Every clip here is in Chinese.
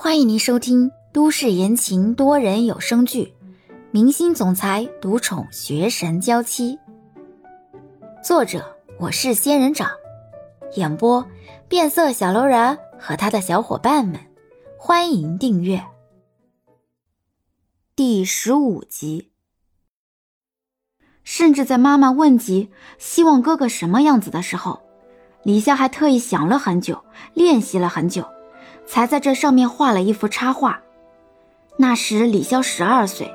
欢迎您收听都市言情多人有声剧《明星总裁独宠学神娇妻》，作者我是仙人掌，演播变色小楼人和他的小伙伴们。欢迎订阅第十五集。甚至在妈妈问及希望哥哥什么样子的时候，李潇还特意想了很久，练习了很久。才在这上面画了一幅插画。那时李潇十二岁，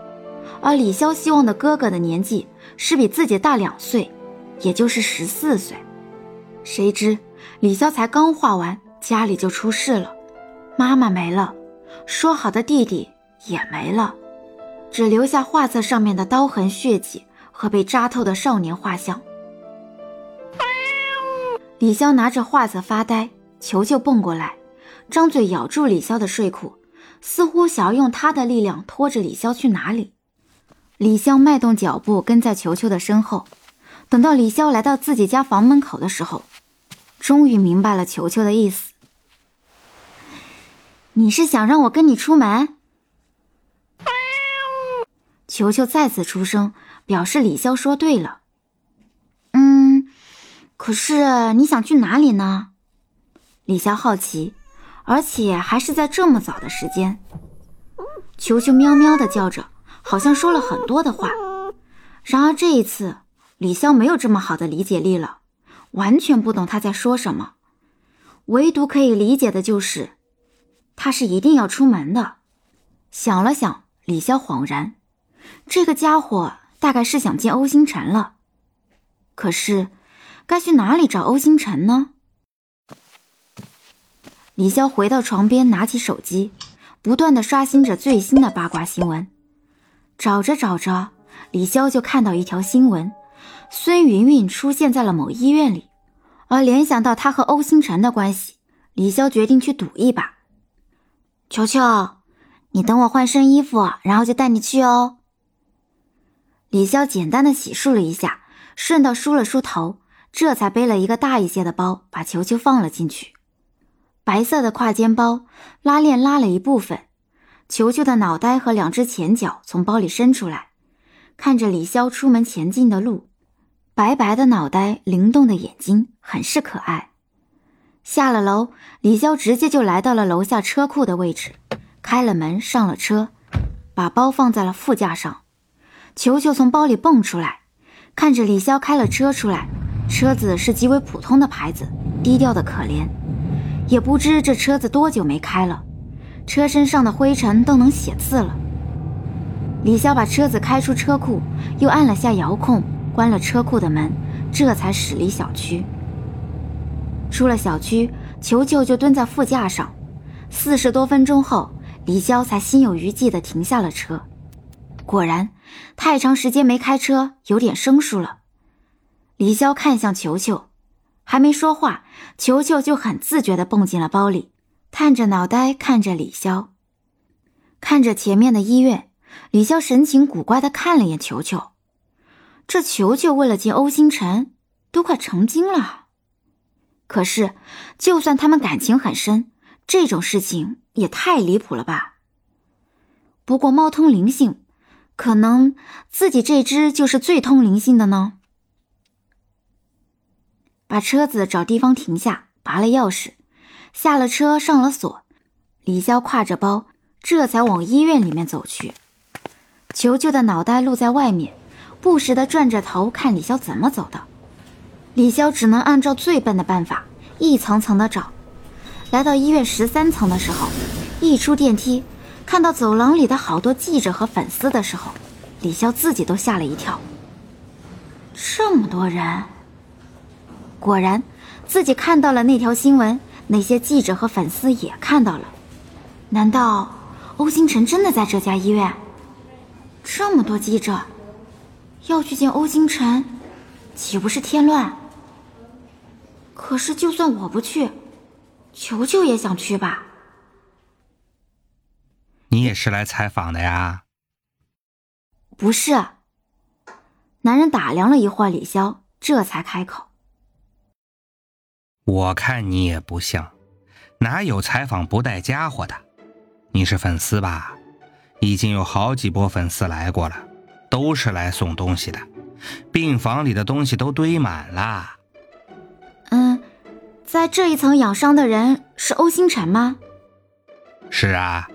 而李潇希望的哥哥的年纪是比自己大两岁，也就是十四岁。谁知李潇才刚画完，家里就出事了，妈妈没了，说好的弟弟也没了，只留下画册上面的刀痕血迹和被扎透的少年画像。李潇拿着画册发呆，球球蹦过来。张嘴咬住李潇的睡裤，似乎想要用他的力量拖着李潇去哪里。李潇迈动脚步跟在球球的身后，等到李潇来到自己家房门口的时候，终于明白了球球的意思。你是想让我跟你出门？球球再次出声，表示李潇说对了。嗯，可是你想去哪里呢？李潇好奇。而且还是在这么早的时间，球球喵喵的叫着，好像说了很多的话。然而这一次，李潇没有这么好的理解力了，完全不懂他在说什么。唯独可以理解的就是，他是一定要出门的。想了想，李潇恍然，这个家伙大概是想见欧星辰了。可是，该去哪里找欧星辰呢？李潇回到床边，拿起手机，不断的刷新着最新的八卦新闻。找着找着，李潇就看到一条新闻：孙云云出现在了某医院里。而联想到他和欧星辰的关系，李潇决定去赌一把。球球，你等我换身衣服，然后就带你去哦。李潇简单的洗漱了一下，顺道梳了梳头，这才背了一个大一些的包，把球球放了进去。白色的挎肩包拉链拉了一部分，球球的脑袋和两只前脚从包里伸出来，看着李潇出门前进的路，白白的脑袋，灵动的眼睛，很是可爱。下了楼，李潇直接就来到了楼下车库的位置，开了门，上了车，把包放在了副驾上。球球从包里蹦出来，看着李潇开了车出来，车子是极为普通的牌子，低调的可怜。也不知这车子多久没开了，车身上的灰尘都能写字了。李潇把车子开出车库，又按了下遥控，关了车库的门，这才驶离小区。出了小区，球球就蹲在副驾上。四十多分钟后，李潇才心有余悸地停下了车。果然，太长时间没开车，有点生疏了。李潇看向球球。还没说话，球球就很自觉地蹦进了包里，探着脑袋看着李潇，看着前面的医院。李潇神情古怪地看了眼球球，这球球为了见欧星辰，都快成精了。可是，就算他们感情很深，这种事情也太离谱了吧？不过猫通灵性，可能自己这只就是最通灵性的呢。把车子找地方停下，拔了钥匙，下了车，上了锁。李潇挎着包，这才往医院里面走去。球球的脑袋露在外面，不时的转着头看李潇怎么走的。李潇只能按照最笨的办法，一层层的找。来到医院十三层的时候，一出电梯，看到走廊里的好多记者和粉丝的时候，李潇自己都吓了一跳。这么多人。果然，自己看到了那条新闻，那些记者和粉丝也看到了。难道欧星辰真的在这家医院？这么多记者要去见欧星辰，岂不是添乱？可是，就算我不去，球球也想去吧？你也是来采访的呀？不是。男人打量了一会儿李潇，这才开口。我看你也不像，哪有采访不带家伙的？你是粉丝吧？已经有好几波粉丝来过了，都是来送东西的。病房里的东西都堆满了。嗯，在这一层养伤的人是欧星辰吗？是啊，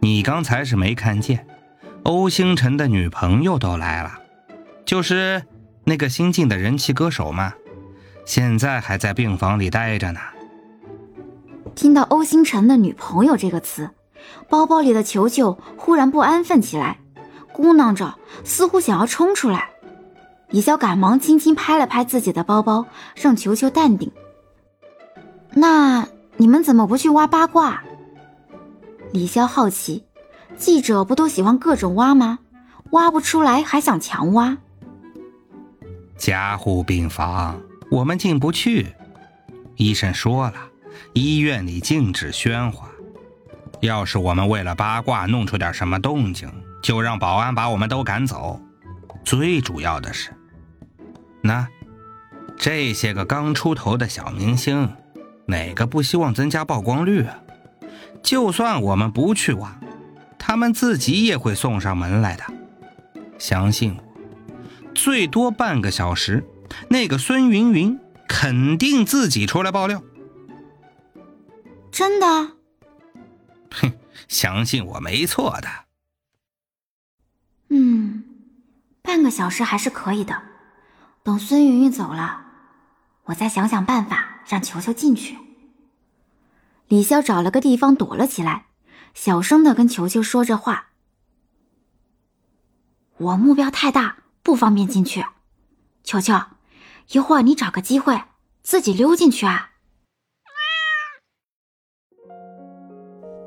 你刚才是没看见，欧星辰的女朋友都来了，就是那个新晋的人气歌手嘛，现在还在病房里待着呢。听到欧星辰的女朋友这个词，包包里的球球忽然不安分起来，咕囔着，似乎想要冲出来。李潇赶忙轻轻拍了拍自己的包包，让球球淡定。那你们怎么不去挖八卦？李潇好奇，记者不都喜欢各种挖吗？挖不出来还想强挖？加护病房我们进不去，医生说了，医院里禁止喧哗。要是我们为了八卦弄出点什么动静，就让保安把我们都赶走。最主要的是。那，这些个刚出头的小明星，哪个不希望增加曝光率啊？就算我们不去挖，他们自己也会送上门来的。相信我，最多半个小时，那个孙云云肯定自己出来爆料。真的？哼，相信我，没错的。嗯，半个小时还是可以的。等孙云云走了，我再想想办法让球球进去。李潇找了个地方躲了起来，小声的跟球球说着话：“我目标太大，不方便进去。球球，一会儿你找个机会自己溜进去啊。”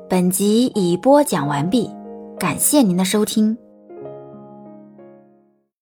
本集已播讲完毕，感谢您的收听。